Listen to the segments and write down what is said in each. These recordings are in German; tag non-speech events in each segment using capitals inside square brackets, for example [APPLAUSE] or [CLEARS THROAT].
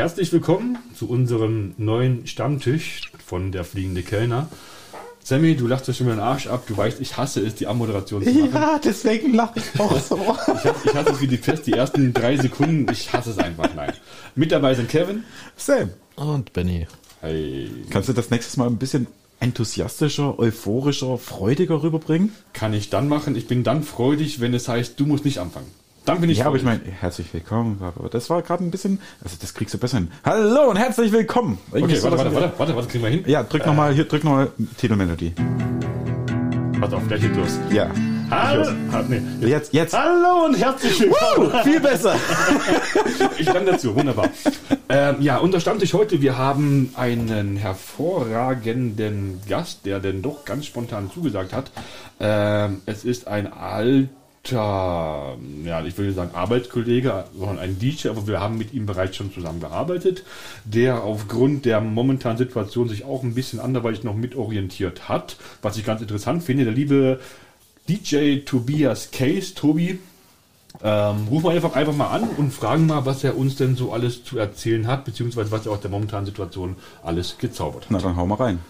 Herzlich willkommen zu unserem neuen Stammtisch von der Fliegende Kellner. Sammy, du lachst ja schon mal den Arsch ab. Du weißt, ich hasse es, die Ammoderation zu machen. Ja, deswegen lache ich auch so. [LAUGHS] Ich hasse, ich hasse es wie die Pest, die ersten drei Sekunden. Ich hasse es einfach, nein. Mit dabei sind Kevin. Sam, Und Benny. Hey, kannst du das nächstes Mal ein bisschen enthusiastischer, euphorischer, freudiger rüberbringen? kann ich dann machen. Ich bin dann freudig, wenn es heißt, du musst nicht anfangen. Dann bin ich Ja, aber ich meine, herzlich willkommen. aber Das war gerade ein bisschen, also das kriegst du besser hin. Hallo und herzlich willkommen. Irgendwie Okay, warte, warte, warte, warte, warte, kriegen wir hin. Ja, drück nochmal, hier, drück nochmal Titelmelodie. Pass auf, gleich geht los. Ja. Hallo, ah, nee. Jetzt, jetzt. Hallo und herzlich willkommen. Viel besser. [LAUGHS] Ich stand dazu, wunderbar. ähm, ja, unser Stammtisch heute, wir haben einen hervorragenden Gast, der denn doch ganz spontan zugesagt hat. Ähm, es ist ein alter, ja, ich würde sagen Arbeitskollege, sondern ein DJ, aber wir haben mit ihm bereits schon zusammengearbeitet, der aufgrund der momentanen Situation sich auch ein bisschen anderweitig noch mitorientiert hat, was ich ganz interessant finde. Der liebe DJ Tobias Case, Tobi, ähm, rufen wir einfach, einfach mal an und fragen mal, was er uns denn so alles zu erzählen hat, beziehungsweise was er aus der momentanen Situation alles gezaubert hat. Na, dann hau mal rein.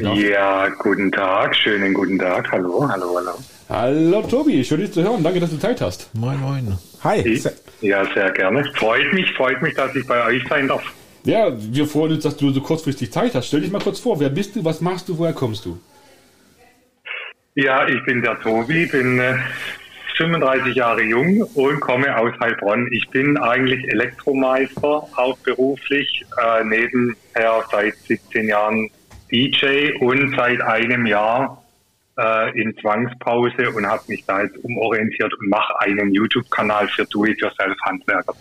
Ja, guten Tag, schönen guten Tag. Hallo, hallo, hallo. Hallo Tobi, schön dich zu hören. Danke, dass du Zeit hast. Moin, moin. Hi. Ich, ja, sehr gerne. Freut mich, freut mich, dass ich bei euch sein darf. Ja, wir freuen uns, dass du so kurzfristig Zeit hast. Stell dich mal kurz vor, wer bist du, was machst du, woher kommst du? Ja, ich bin der Tobi, bin äh, 35 Jahre jung und komme aus Heilbronn. Ich bin eigentlich Elektromeister, hauptberuflich, äh, nebenher seit 17 Jahren DJ und seit einem Jahr äh, in Zwangspause und habe mich da jetzt umorientiert und mache einen YouTube-Kanal für Do-it-yourself-Handwerker.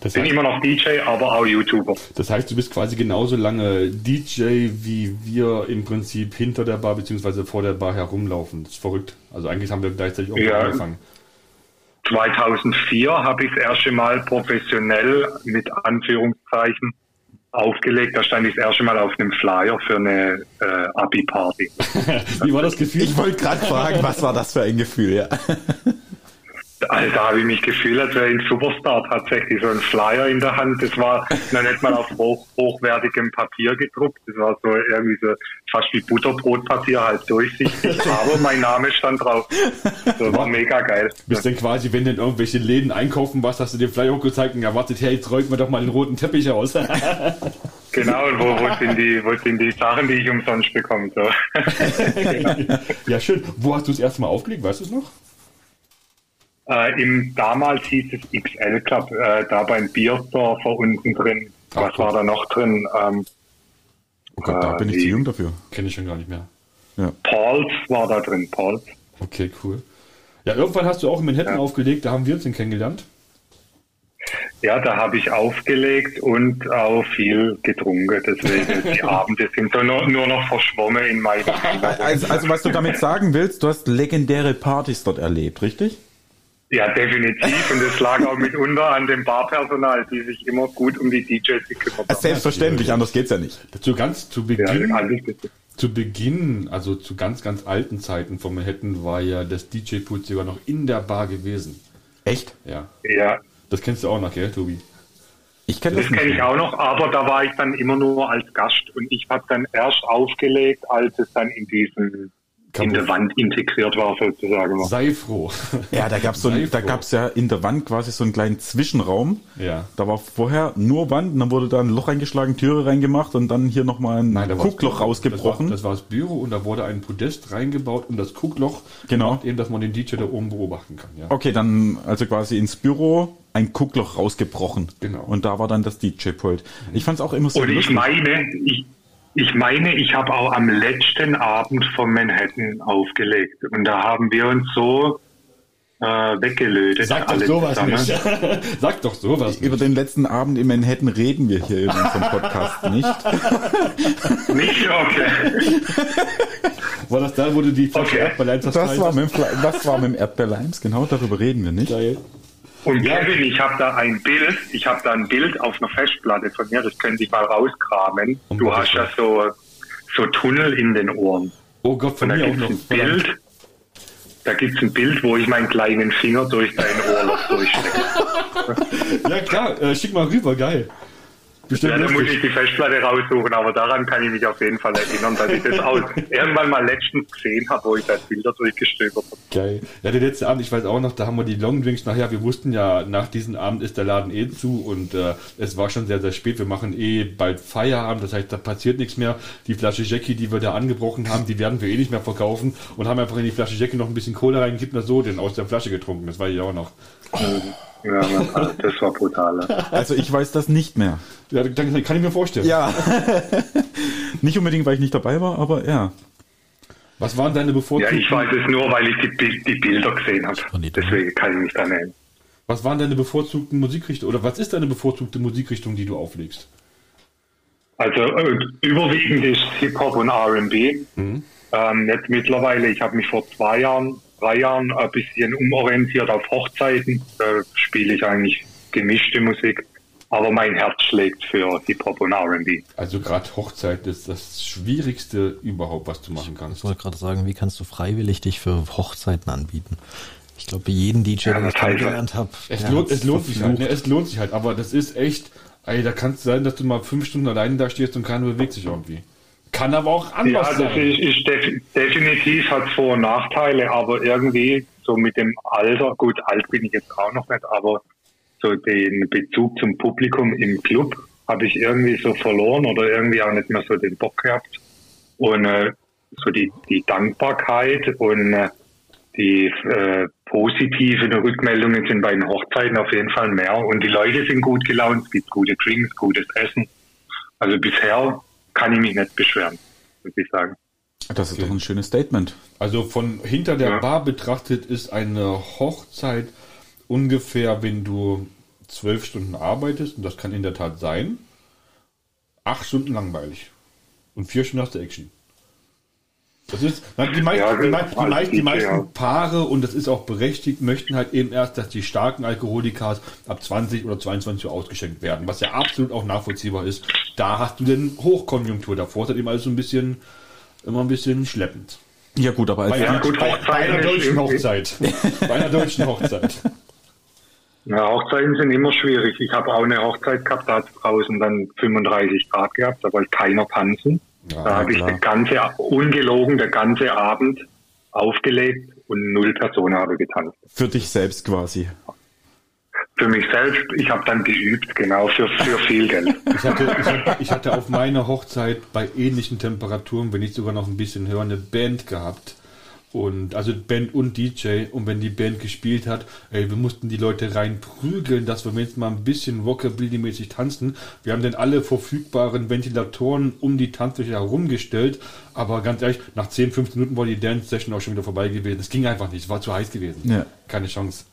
Das Bin heißt, immer noch DJ, aber auch YouTuber. das heißt, du bist quasi genauso lange DJ, wie wir im Prinzip hinter der Bar beziehungsweise vor der Bar herumlaufen. Das ist verrückt. Also eigentlich haben wir gleichzeitig auch Ja. angefangen. 2004 habe ich das erste Mal professionell mit Anführungszeichen aufgelegt. Da stand ich das erste Mal auf einem Flyer für eine äh, Abi-Party. [LAUGHS] Wie war das Gefühl? Ich wollte gerade fragen, was war das für ein Gefühl, ja? [LAUGHS] Also da habe ich mich gefühlt, als wäre ich ein Superstar tatsächlich. So ein Flyer in der Hand. Das war noch nicht mal auf hoch, hochwertigem Papier gedruckt. Das war so irgendwie so fast wie Butterbrotpapier, halt durchsichtig. [LAUGHS] Aber mein Name stand drauf. Das war mega geil. Bist denn quasi, wenn du in irgendwelche Läden einkaufen warst, hast du den Flyer hochgezeigt und erwartet, hey, jetzt räumt mir doch mal den roten Teppich aus. [LAUGHS] Genau, und wo, wo, sind die, wo sind die Sachen, die ich umsonst bekomme? So. [LAUGHS] ja, schön. Wo hast du das erste Mal aufgelegt? Weißt du es noch? Äh, Im damals hieß es XL Club, äh, da beim Bierdorfer unten drin. Ach, Was cool. war da noch drin? Ähm, Oh Gott, da Äh, bin ich zu jung dafür. Kenne ich schon gar nicht mehr. Ja. Pauls war da drin, Pauls. Okay, cool. Ja, irgendwann hast du auch in Manhattan Ja. aufgelegt, da haben wir uns den kennengelernt. Ja, da habe ich aufgelegt und auch viel getrunken. Deswegen [LAUGHS] die Abende sind so nur, nur noch verschwommen in meinem Also, also was du damit sagen willst, du hast legendäre Partys dort erlebt, richtig? Ja, definitiv. Und es lag auch mitunter an dem Barpersonal, die sich immer gut um die DJs gekümmert haben. Selbstverständlich, anders geht's ja nicht. Zu ganz zu Ja, Beginn, bitte. zu Beginn, also zu ganz, ganz alten Zeiten von Manhattan war ja das DJ-Pult sogar noch in der Bar gewesen. Echt? Ja. ja, Das kennst du auch noch, gell, Tobi? Ich kenne Das das, kenne ich auch noch, aber da war ich dann immer nur als Gast und ich habe dann erst aufgelegt, als es dann in diesen in der Wand integriert war sozusagen. Sei froh. Ja, da so ein, da froh. gab's ja in der Wand quasi so einen kleinen Zwischenraum. Ja. Da war vorher nur Wand und dann wurde da ein Loch reingeschlagen, Türe reingemacht und dann hier nochmal ein Nein, da war das Guckloch rausgebrochen. Das war, das war das Büro und da wurde ein Podest reingebaut und das Guckloch Genau. eben, dass man den DJ da oben beobachten kann. Ja. Okay, dann also quasi ins Büro ein Guckloch rausgebrochen. Genau. Und da war dann das DJ-Pult. Ich fand's auch immer so Und ich lustig. meine, ich, ich meine, ich habe auch am letzten Abend von Manhattan aufgelegt und da haben wir uns so äh, weggelötet. Sag doch sowas zusammen. nicht. [LAUGHS] Sag doch sowas Über nicht. den letzten Abend in Manhattan reden wir hier in unserem Podcast [LAUGHS] nicht. Nicht okay. War das da, wo du die Flasche Okay. Erdbeerlein Das war, mit, das war mit dem Erdbeerleims, genau, darüber reden wir nicht. Geil. Und Ja. Kevin, ich habe da ein Bild, ich habe da ein Bild auf einer Festplatte von mir, das könnte ich mal rauskramen. Um du hast ja so, so Tunnel in den Ohren. Oh Gott, von Und da gibt es ein Bild, da gibt es ein Bild, wo ich meinen kleinen Finger durch dein Ohrloch durchstecke. [LAUGHS] Ja klar, äh, schick mal rüber, geil. Bestimmt Ja, da muss ich die Festplatte raussuchen, aber daran kann ich mich auf jeden Fall erinnern, dass ich das [LAUGHS] auch irgendwann mal letztens gesehen habe, wo ich da Bilder durchgestöbert habe. Geil. Ja, der letzte Abend, ich weiß auch noch, da haben wir die Long Drinks nachher, wir wussten ja, nach diesem Abend ist der Laden eh zu und äh, es war schon sehr, sehr spät. Wir machen eh bald Feierabend, das heißt, da passiert nichts mehr. Die Flasche Jackie, die wir da angebrochen haben, die werden wir eh nicht mehr verkaufen und haben einfach in die Flasche Jackie noch ein bisschen Cola reingekippt und so den aus der Flasche getrunken. Das war ich auch noch. Ja, also das war brutal. Also ich weiß das nicht mehr. Ja, dann kann ich mir vorstellen. Ja. [LAUGHS] nicht unbedingt, weil ich nicht dabei war, aber ja. Was waren deine Ja, bevorzugten, ich weiß es nur, weil ich die, die Bilder gesehen habe. Deswegen kann ich mich da nennen. was waren deine bevorzugten Musikrichtungen oder was ist deine bevorzugte Musikrichtung, die du auflegst? Also äh, überwiegend ist Hip-Hop und R&B. Mhm. Ähm, jetzt mittlerweile, ich habe mich vor zwei Jahren, drei Jahren ein bisschen umorientiert auf Hochzeiten. Da spiele ich eigentlich gemischte Musik. Aber mein Herz schlägt für Hip-Hop und R&B. Also gerade Hochzeit ist das Schwierigste überhaupt, was du machen kannst. Ich wollte gerade sagen, wie kannst du freiwillig dich für Hochzeiten anbieten? Ich glaube, bei jedem DJ, Ja, den das ich kennengelernt habe, Es, lohnt, es lohnt sich halt, ne? es lohnt sich halt, aber das ist echt, ey, da kann es sein, dass du mal fünf Stunden alleine da stehst und keiner bewegt sich irgendwie. Kann aber auch Ja, anders das sein. ist, ist def definitiv hat Vor- und Nachteile, aber irgendwie so mit dem Alter, gut, alt bin ich jetzt auch noch nicht, aber so den Bezug zum Publikum im Club habe ich irgendwie so verloren oder irgendwie auch nicht mehr so den Bock gehabt. Und äh, so die, die Dankbarkeit und äh, die äh, positiven Rückmeldungen sind bei den Hochzeiten auf jeden Fall mehr. Und die Leute sind gut gelaunt, es gibt gute Drinks, gutes Essen. Also bisher kann ich mich nicht beschweren, muss ich sagen. Das ist doch ein schönes Statement. Also von hinter der Ja. Bar betrachtet ist eine Hochzeit ungefähr, wenn du zwölf Stunden arbeitest, und das kann in der Tat sein, acht Stunden langweilig. Und vier Stunden hast du Action. Das ist, die, meisten, Ja, die, mei- die, meisten, die meisten ja. Paare, und das ist auch berechtigt, möchten halt eben erst, dass die starken Alkoholikas ab 20 oder 22 Uhr ausgeschenkt werden, was ja absolut auch nachvollziehbar ist. Da hast du denn Hochkonjunktur, davor ist halt eben alles so ein bisschen, immer ein bisschen schleppend. Ja gut, aber als Bei, Ja, einer- gut, bei, bei einer deutschen Hochzeit. bei einer deutschen Hochzeit. Ja, Hochzeiten sind immer schwierig. Ich habe auch eine Hochzeit gehabt, da hat es draußen dann 35 Grad gehabt, da wollte keiner tanzen. Ja, da habe ich den ganze, ungelogen, der ganze Abend aufgelegt und null Personen habe getanzt. für dich selbst quasi. Für mich selbst, ich habe dann geübt, genau, für, für viel Geld. [LAUGHS] Ich hatte, ich, hatte, ich hatte auf meiner Hochzeit bei ähnlichen Temperaturen, wenn nicht sogar noch ein bisschen höher, eine Band gehabt. Und also Band und DJ. Und wenn die Band gespielt hat, ey, wir mussten die Leute reinprügeln, dass wir jetzt mal ein bisschen Rockabilly-mäßig tanzen. Wir haben dann alle verfügbaren Ventilatoren um die Tanzfläche herumgestellt. Aber ganz ehrlich, nach 10, 15 Minuten war die Dance-Session auch schon wieder vorbei gewesen. Es ging einfach nicht, es war zu heiß gewesen. Ja. Keine Chance.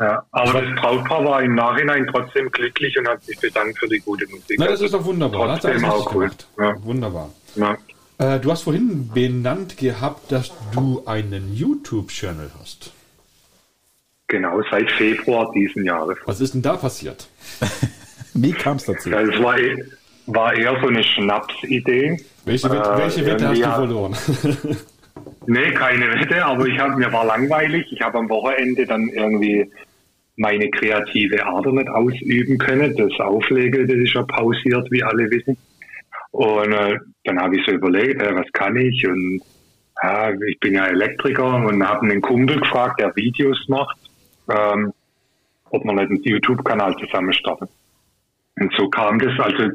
Ja, aber das Brautpaar war im Nachhinein trotzdem glücklich und hat sich bedankt für die gute Musik. Na, das ist doch wunderbar. Er Trotzdem auch gemacht. Ja. Wunderbar. Ja. Äh, du hast vorhin benannt gehabt, dass du einen YouTube-Channel hast. Genau, seit Februar diesen Jahres. Was ist denn da passiert? [LAUGHS] Wie kam es dazu? Ja, es war, war eher so eine Schnapsidee. Welche, Wette, Äh, welche Wette hast du hat- verloren? [LAUGHS] Nee, keine Wette, aber ich hab, mir war langweilig. Ich habe am Wochenende dann irgendwie meine kreative Ader nicht ausüben können. Das Auflegen, das ist ja pausiert, wie alle wissen. Und äh, dann habe ich so überlegt, äh, was kann ich? Und ja, ich bin ja Elektriker und habe einen Kumpel gefragt, der Videos macht, ähm, ob wir nicht einen YouTube-Kanal zusammen starten. Und so kam das. Also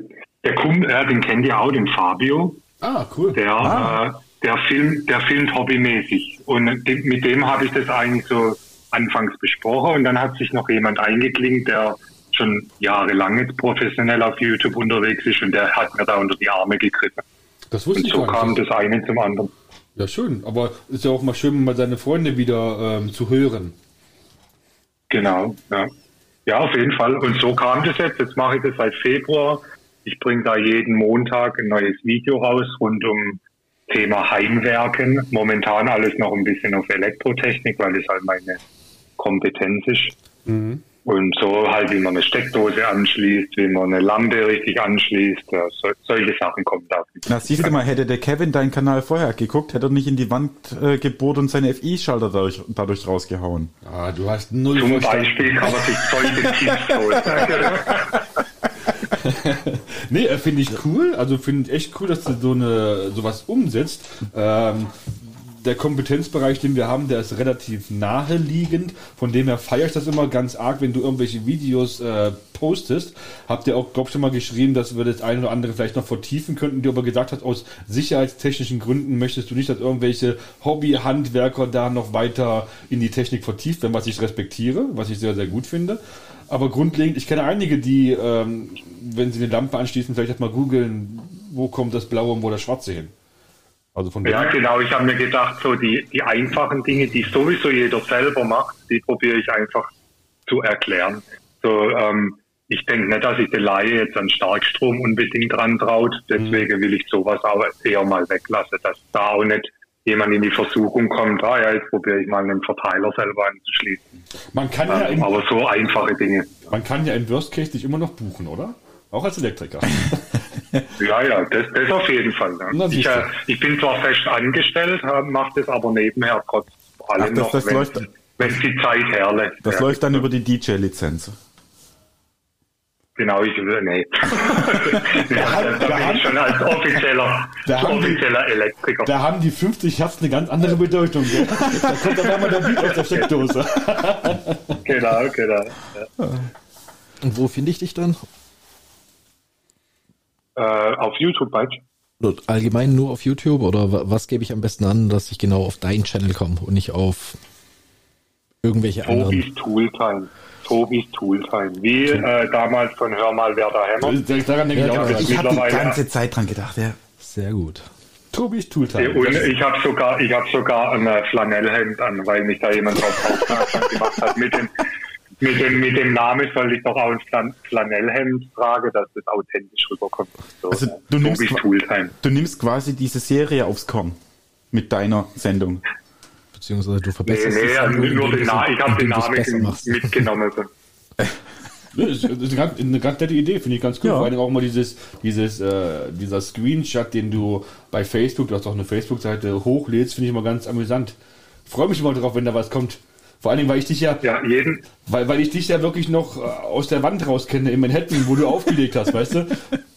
der Kumpel, äh, den kennt ihr auch, den Fabio. ah, cool. Der, Ah. äh, der, Film, der filmt hobbymäßig. Und de- mit dem habe ich das eigentlich so anfangs besprochen. Und dann hat sich noch jemand eingeklinkt, der schon jahrelang jetzt professionell auf YouTube unterwegs ist und der hat mir da unter die Arme gegriffen. Das wusste Und ich so kam nicht. das eine zum anderen. Ja, schön. Aber ist ja auch mal schön, mal seine Freunde wieder ähm, zu hören. Genau, ja. Ja, auf jeden Fall. Und so kam das jetzt. Jetzt mache ich das seit Februar. Ich bringe da jeden Montag ein neues Video raus rund um Thema Heimwerken. Momentan alles noch ein bisschen auf Elektrotechnik, weil es halt meine Kompetenz ist. Und so halt, wie man eine Steckdose anschließt, wie man eine Lampe richtig anschließt, ja, so, solche Sachen kommen da. Na, siehst du mal, hätte der Kevin deinen Kanal vorher geguckt, hätte er nicht in die Wand äh, gebohrt und seine FI-Schalter dadurch, dadurch rausgehauen. Ah, du hast null Zum verstanden. Beispiel kann man sich solche [LAUGHS] Tipps holen. Nee, äh, finde ich cool. Also finde ich echt cool, dass du so eine sowas umsetzt. Ähm, der Kompetenzbereich, den wir haben, der ist relativ naheliegend. Von dem her feiere ich das immer ganz arg, wenn du irgendwelche Videos äh, postest. Habt ihr auch, glaub ich, schon mal geschrieben, dass wir das eine oder andere vielleicht noch vertiefen könnten, du aber gesagt hast, aus sicherheitstechnischen Gründen möchtest du nicht, dass irgendwelche Hobby-Handwerker da noch weiter in die Technik vertieft werden, was ich respektiere, was ich sehr, sehr gut finde. Aber grundlegend, ich kenne einige, die, ähm, wenn sie eine Lampe anschließen, vielleicht erst mal googeln, wo kommt das Blaue und wo das Schwarze hin. Also von Ja, genau. Ich habe mir gedacht, so die, die einfachen Dinge, die sowieso jeder selber macht, die probiere ich einfach zu erklären. So, ähm, ich denke nicht, dass sich der Laie jetzt an Starkstrom unbedingt dran traut. Deswegen will ich sowas auch eher mal weglassen, dass da auch nicht jemand in die Versuchung kommt, ah ja, jetzt probiere ich mal einen Verteiler selber anzuschließen. man, kann ja Ähm, im, aber so einfache Dinge. man kann ja im Worst Case dich immer noch buchen, oder? Auch als Elektriker. [LAUGHS] Ja, ja, das, das auf jeden Fall. Na, Ja. Ich, äh, ich bin zwar fest angestellt, mache das aber nebenher trotz allem Ach, das- noch, das wenn, läuft- wenn die Zeit herlässt. Das ja. läuft dann über die DJ-Lizenz. Genau, ich will, nee. [LAUGHS] ja, haben- da da bin haben- ich schon als offizieller, Da haben die- offizieller Elektriker. Da haben die 50 Hertz eine ganz andere Bedeutung. Gell? [LAUGHS] Da kommt dann einmal der Beat aus der Steckdose. Genau, genau. Ja. Und wo finde ich dich dann? Äh, auf YouTube? Oder Allgemein nur auf YouTube oder wa- was gebe ich am besten an, dass ich genau auf deinen Channel komme und nicht auf irgendwelche anderen? Tobis Tooltime. Tobis Tooltime. Wie äh, damals von Hör mal, wer da hämmert. Daran denke ich Ja, auch. ja. gleich. Ich habe die ganze Zeit dran gedacht, ja. Sehr gut. Tobi's Tooltime. Und ich habe sogar, ich habe sogar ein äh, Flanellhemd an, weil mich da jemand drauf aufmerksam gemacht hat. Mit dem, mit dem, mit dem Namen soll ich doch auch ein Flan Flanellhemd tragen, dass das authentisch rüberkommt. So, Also, du nimmst qua- Tooltime. Du nimmst quasi diese Serie aufs Korn mit deiner Sendung. Beziehungsweise du Nee, verbesserst nee, dich also selber, nur den du Na ich habe den Namen mitgenommen. So. [LAUGHS] Das ist eine ganz, eine ganz nette Idee, finde ich ganz cool. Ja. Vor allem auch mal dieses, dieses, äh, dieser Screenshot, den du bei Facebook, du hast auch eine Facebook-Seite, hochlädst, finde ich immer ganz amüsant. Freue mich immer drauf, wenn da was kommt. Vor allen Dingen, weil ich dich ja, Ja, jeden, weil, weil ich dich ja wirklich noch äh, aus der Wand raus kenne in Manhattan, wo du [LAUGHS] aufgelegt hast, weißt du?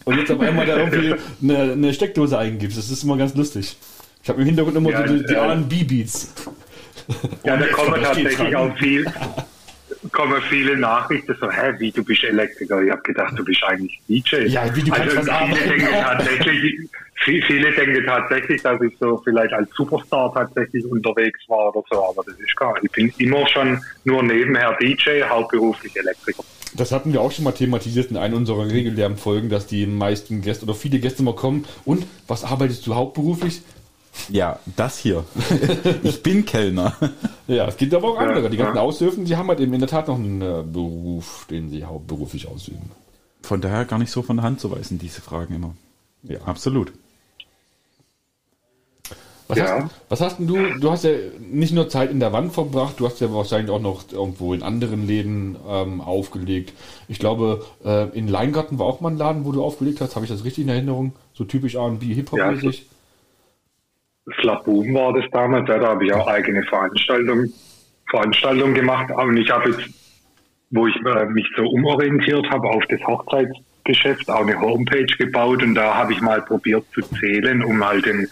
Und jetzt auf einmal da irgendwie eine, eine Steckdose eingibst. Das ist immer ganz lustig. Ich habe im Hintergrund immer Ja, so die, die ja. R&B-Beats. ja, da [LAUGHS] kommen tatsächlich auch viel, kommen viele Nachrichten so, hä, wie, du bist Elektriker? Ich habe gedacht, du bist eigentlich DJ. Ja, wie, du kannst was viele denken tatsächlich, viele denken tatsächlich, dass ich so vielleicht als Superstar tatsächlich unterwegs war oder so, aber das ist gar nicht. Ich bin immer schon nur nebenher DJ, hauptberuflich Elektriker. Das hatten wir auch schon mal thematisiert in einer unserer regulären Folgen, dass die meisten Gäste oder viele Gäste mal kommen. Und was arbeitest du hauptberuflich? Ja, das hier. ich bin Kellner. Ja, es gibt aber auch andere. Die ganzen ja. Aushilfen, die haben halt eben in der Tat noch einen äh, Beruf, den sie hauptberuflich ausüben. Von daher gar nicht so von der Hand zu weisen, diese Fragen immer. Ja. Absolut. Was, Ja. hast, was hast denn du? Du hast ja nicht nur Zeit in der Wand verbracht, du hast ja wahrscheinlich auch noch irgendwo in anderen Läden ähm, aufgelegt. Ich glaube, äh, in Leingarten war auch mal ein Laden, wo du aufgelegt hast. Habe ich das richtig in Erinnerung? So typisch R&B, Hip-Hop-mäßig? Slaboom war das damals, ja, da habe ich auch eigene Veranstaltungen Veranstaltungen gemacht. Und ich habe jetzt, wo ich äh, mich so umorientiert habe auf das Hochzeitsgeschäft, auch eine Homepage gebaut und da habe ich mal probiert zu zählen, um halt den,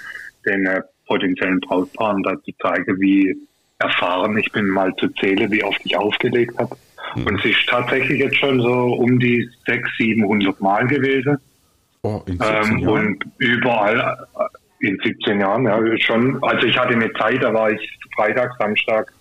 den äh, potenziellen Brautpaaren da zu zeigen, wie erfahren ich bin, mal zu zählen, wie oft ich aufgelegt habe. Und es ist tatsächlich jetzt schon so um die 600, 700 Mal gewesen. Oh, in 17 Ähm, und überall äh, in 17 Jahren, ja, schon. Also ich hatte eine Zeit, da war ich Freitag, Samstag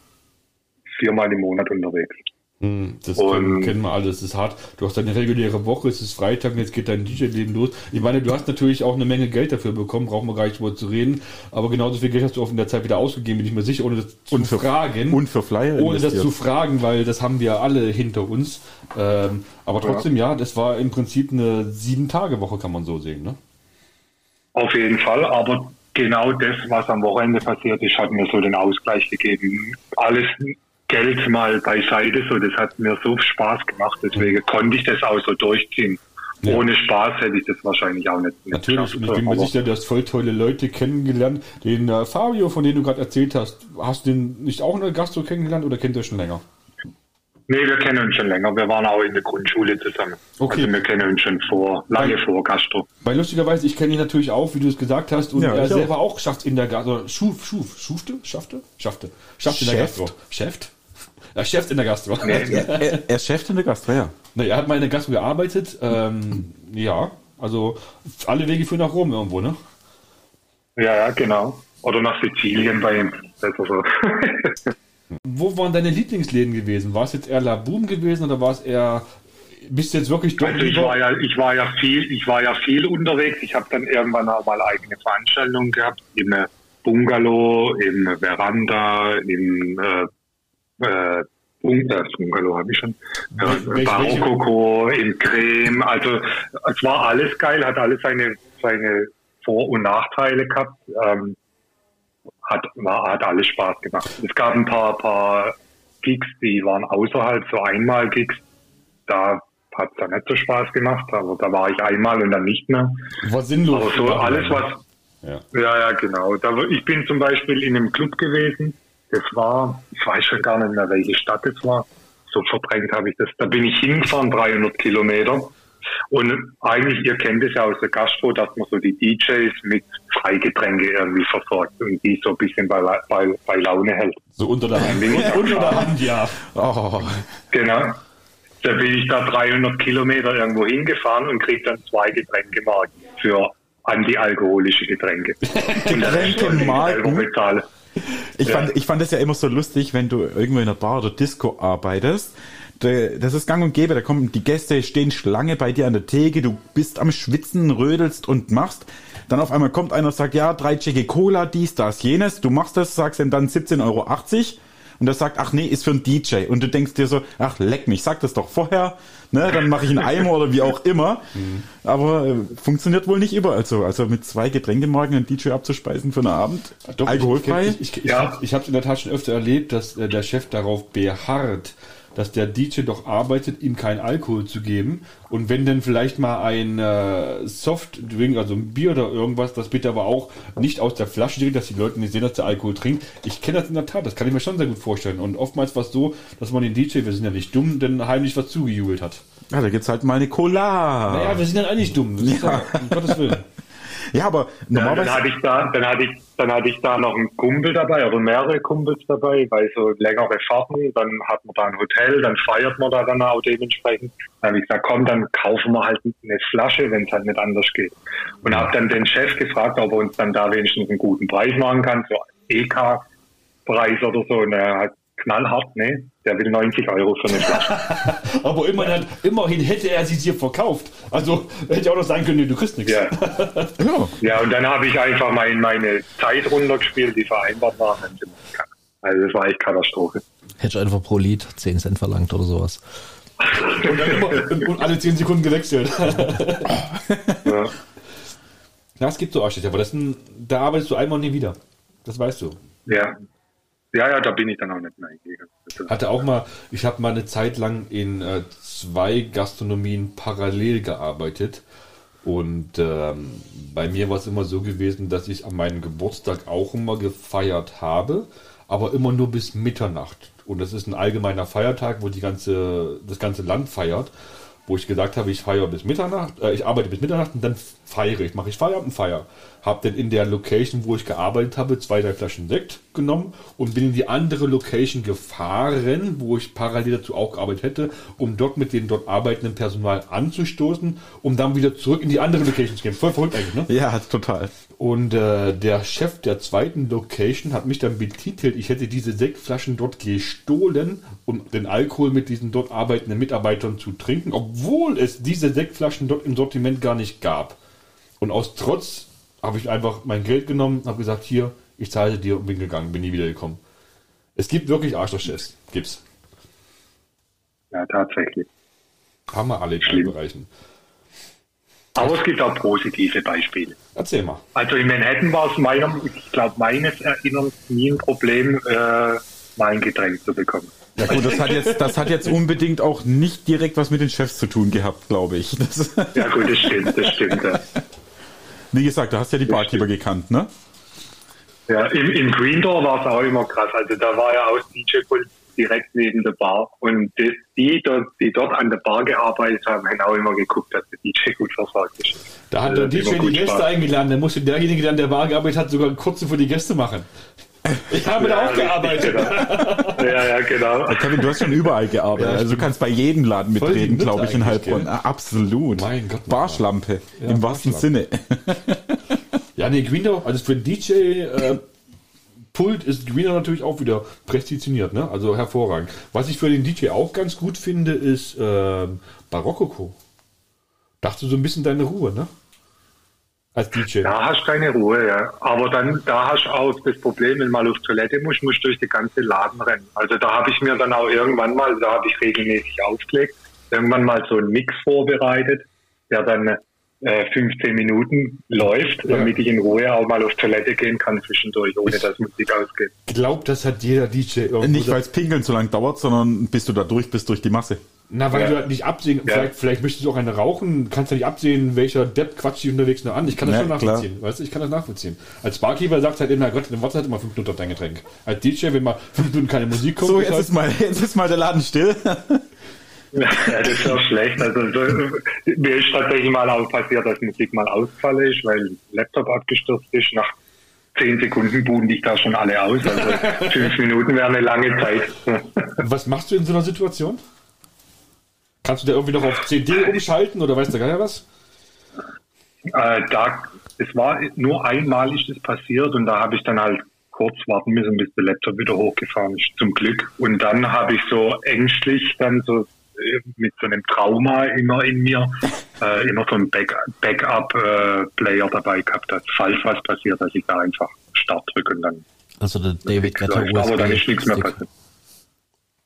viermal im Monat unterwegs. Hm, Das Und- kennen, wir alles. Das ist hart. Du hast deine reguläre Woche, es ist Freitag und jetzt geht dein DJ-Leben los. Ich meine, du hast natürlich auch eine Menge Geld dafür bekommen, brauchen wir gar nicht drüber zu reden. Aber genauso viel Geld hast du auch in der Zeit wieder ausgegeben, bin ich mir sicher, ohne das zu Und für- fragen. Und für Flyer ohne das zu fragen, weil das haben wir alle hinter uns. Ähm, aber trotzdem, ja. das war im Prinzip eine Sieben-Tage-Woche, kann man so sehen. Ne? Auf jeden Fall, aber genau das, was am Wochenende passiert ist, hat mir so den Ausgleich gegeben. Alles Geld mal beiseite. So, das hat mir so Spaß gemacht. Deswegen konnte ich das auch so durchziehen. Ja. Ohne Spaß hätte ich das wahrscheinlich auch nicht. nicht Natürlich, und ich bin mir sicher, du hast voll tolle Leute kennengelernt. Den äh, Fabio, von dem du gerade erzählt hast, hast du den nicht auch in der Gastro kennengelernt oder kennt ihr schon länger? Nee, wir kennen uns schon länger. Wir waren auch in der Grundschule zusammen. Okay. Also wir kennen uns schon vor, lange Weil- vor Gastro. Weil lustigerweise, ich kenne ihn natürlich auch, wie du es gesagt hast, und Ja, er ich auch. selber auch schafft in der Gastro. Schuf, schuf, schufte? Schaffte? Schaffte. Schafft in der? Gastro. Cheft? Er cheft in der Gastro. Er, er cheft in der Gastro, ja. Na, er hat mal in der Gastro gearbeitet. Ähm, ja, also alle Wege führen nach Rom irgendwo, ne? Ja, ja, genau. Oder nach Sizilien bei ihm. So. [LAUGHS] Wo waren deine Lieblingsläden gewesen? War es jetzt eher La Boom gewesen oder war es eher. Bist du jetzt wirklich dort Also ich war ja, ich war ja viel, ich war ja viel unterwegs. Ich habe dann irgendwann auch mal eigene Veranstaltungen gehabt im Bungalow, im Veranda, im äh, äh, äh, Bungalow habe ich schon, äh, Barokoko, im Creme. Also es war alles geil, hat alles seine seine Vor- und Nachteile gehabt. Ähm, hat, war, hat alles Spaß gemacht. Es gab ein paar, paar Gigs, die waren außerhalb, so Einmal-Gigs. Da hat es dann nicht so Spaß gemacht, aber da war ich einmal und dann nicht mehr. War sinnlos. Aber so alles, was, Ja. ja, ja, genau. Da, ich bin zum Beispiel in einem Club gewesen. Das war, ich weiß schon gar nicht mehr, welche Stadt es war. So verdrängt habe ich das. Da bin ich hingefahren, 300 Kilometer. Und eigentlich, ihr kennt es ja aus der Gastro, dass man so die DJs mit Freigetränke irgendwie versorgt und die so ein bisschen bei, bei, bei Laune hält. So unter der Hand. [LAUGHS] unter der Hand, ja. Oh, Genau. Da bin ich da 300 Kilometer irgendwo hingefahren und krieg dann zwei Getränkemarken für antialkoholische Getränke. [LAUGHS] Getränkemarken? Ich, Ja. fand, ich fand das ja immer so lustig, wenn du irgendwo in einer Bar oder Disco arbeitest. Da- Das ist gang und gäbe, da kommen die Gäste, stehen Schlange bei dir an der Theke, du bist am Schwitzen, rödelst und machst. Dann auf einmal kommt einer und sagt, ja, drei Jackie Cola, dies, das, jenes. Du machst das, sagst ihm dann 17,80 Euro. Und er sagt, ach nee, ist für einen DJ. Und du denkst dir so, ach leck mich, sag das doch vorher, ne, dann mache ich einen Eimer oder wie auch immer. Aber äh, funktioniert wohl nicht überall so. Also mit zwei Getränkemarken einen DJ abzuspeisen für einen Abend, Doch, alkoholfrei. Ich, ich, ich, Ja. ich habe es in der Tat schon öfter erlebt, dass äh, der Chef darauf beharrt, dass der DJ doch arbeitet, ihm keinen Alkohol zu geben. Und wenn dann vielleicht mal ein äh, Softdrink, also ein Bier oder irgendwas, das bitte aber auch nicht aus der Flasche direkt, dass die Leute nicht sehen, dass der Alkohol trinkt. Ich kenne das in der Tat, das kann ich mir schon sehr gut vorstellen. Und oftmals war es so, dass man den DJ, wir sind ja nicht dumm, dann heimlich was zugejubelt hat. Ja, da gibt's halt mal eine Cola. Naja, wir sind dann eigentlich dumm. Ja. ja. Um Gottes Willen. [LAUGHS] Ja, aber Ja, dann normalerweise. hatte ich da, dann hatte ich, dann hatte ich da noch einen Kumpel dabei oder mehrere Kumpels dabei, weil so längere Fahrten, dann hat man da ein Hotel, dann feiert man da dann auch dementsprechend. Dann habe ich gesagt, komm, dann kaufen wir halt eine Flasche, wenn es halt nicht anders geht. Und habe dann den Chef gefragt, ob er uns dann da wenigstens einen guten Preis machen kann, so EK-Preis oder so. Und er hat knallhart, ne, der will 90 Euro für eine Flasche. [LAUGHS] Aber immerhin, hat, immerhin hätte er sie dir verkauft. Also hätte auch noch sagen können, nee, du kriegst nichts. Ja. [LAUGHS] ja, Ja, und dann habe ich einfach mein, meine Zeit runtergespielt, die vereinbart war. Also das war echt Katastrophe. Hätte ich einfach pro Lied 10 Cent verlangt oder sowas. [LAUGHS] Und, dann immer, und, alle 10 Sekunden gewechselt. Ja. Es gibt so Arschlöcher, aber das da arbeitest du einmal und nie wieder. Das weißt du. ja. Ja, ja, da bin ich dann auch nicht mehr hingegangen. Hatte auch mal, ich habe mal eine Zeit lang in äh, zwei Gastronomien parallel gearbeitet. Und ähm, bei mir war es immer so gewesen, dass ich an meinem Geburtstag auch immer gefeiert habe, aber immer nur bis Mitternacht. Und das ist ein allgemeiner Feiertag, wo die ganze, das ganze Land feiert, wo ich gesagt habe, ich feiere bis Mitternacht, äh, ich arbeite bis Mitternacht und dann feiere ich, mache ich Feierabend, feier. Habe dann in der Location, wo ich gearbeitet habe, zwei, drei Flaschen Sekt genommen und bin in die andere Location gefahren, wo ich parallel dazu auch gearbeitet hätte, um dort mit dem dort arbeitenden Personal anzustoßen, um dann wieder zurück in die andere Location zu gehen. Voll verrückt eigentlich, ne? ja, total. Und äh, der Chef der zweiten Location hat mich dann betitelt, ich hätte diese Sektflaschen dort gestohlen, um den Alkohol mit diesen dort arbeitenden Mitarbeitern zu trinken, obwohl es diese Sektflaschen dort im Sortiment gar nicht gab. Und aus Trotz habe ich einfach mein Geld genommen, habe gesagt, hier, ich zahle dir und bin gegangen, bin nie wieder gekommen. Es gibt wirklich Arschlochchefs, gibt's. ja, tatsächlich. Haben wir alle in allen. Bereichen. Aber es gibt auch positive Beispiele. Erzähl mal. Also in Manhattan war es meiner, ich glaube, meines Erinnerns nie ein Problem, äh, mal ein Getränk zu bekommen. Ja gut, das hat jetzt, das hat jetzt unbedingt auch nicht direkt was mit den Chefs zu tun gehabt, glaube ich. Das, Ja gut, das stimmt, das stimmt. Ja, wie gesagt, du hast ja die Barkeeper gekannt, ne? ja im, im Green Door war es auch immer krass. Also da war ja auch DJ-Pult direkt neben der Bar. Und das, die, dort, die dort an der Bar gearbeitet haben, haben auch immer geguckt, dass der DJ gut versorgt ist. Da hat der Also, DJ immer die Gäste Spaß. eingeladen, dann musste derjenige, der an der Bar gearbeitet hat, sogar kurz vor die Gäste machen. Ich [LAUGHS] habe da auch richtig, gearbeitet. Genau. Ja, ja, genau. Kevin, du hast schon überall gearbeitet. Ja, also du kannst bei jedem Laden mitreden, glaube ich, in Heilbronn. gell? Ah, Absolut. Mein Gott, Barschlampe, Ja, im wahrsten. Sinne. Ja, nee, Greener, also für DJ äh, Pult ist Greener natürlich auch wieder prästitioniert, ne? Also hervorragend. Was ich für den DJ auch ganz gut finde, ist ähm, Barockoko. Dachte so ein bisschen deine Ruhe, ne? Als DJ. Da hast du keine Ruhe, ja. Aber dann, da hast du auch das Problem, wenn mal auf Toilette musst, musst du durch den ganzen Laden rennen. Also da habe ich mir dann auch irgendwann mal, da habe ich regelmäßig aufgelegt, irgendwann mal so einen Mix vorbereitet, der dann äh, 15 Minuten läuft, damit ich in Ruhe auch mal auf Toilette gehen kann zwischendurch, ohne dass Musik ausgeht. Glaub, das hat jeder DJ irgendwo. Nicht, weil es Pinkeln so lang dauert, sondern bis du da durch bist durch die Masse. Na, weil Ja. du halt nicht absehen, Ja. vielleicht, vielleicht möchtest du auch eine rauchen, kannst ja nicht absehen, welcher Depp quatscht dich unterwegs noch an. Ich kann das Ja, schon klar. nachvollziehen. Weißt du, ich kann das nachvollziehen. Als Barkeeper sagt halt immer, Gott, dann wartest halt immer fünf Minuten auf dein Getränk. Als DJ, wenn mal fünf Minuten keine Musik kommt, So, ist jetzt halt- ist mal, [LAUGHS] jetzt ist mal der Laden still. Ja, das ist auch schlecht. Also so, mir ist tatsächlich mal auch passiert, dass Musik mal ausgefallen ist, weil Laptop abgestürzt ist. Nach zehn Sekunden buhen dich da schon alle aus. Also [LAUGHS] fünf Minuten wäre eine lange Zeit. Was machst du in so einer Situation? Kannst du da irgendwie noch auf CD umschalten oder weißt du gar nicht was? äh, da, es war nur einmal ist das passiert und da habe ich dann halt kurz warten müssen, bis der Laptop wieder hochgefahren ist, zum Glück. Und dann habe ich so ängstlich dann so mit so einem Trauma immer in mir [LAUGHS] äh, immer so einen Back Backup-Player dabei gehabt, dass falls was passiert, dass ich da einfach Start drücke und dann Also der David läuft. Aber dann ist nichts mehr passiert.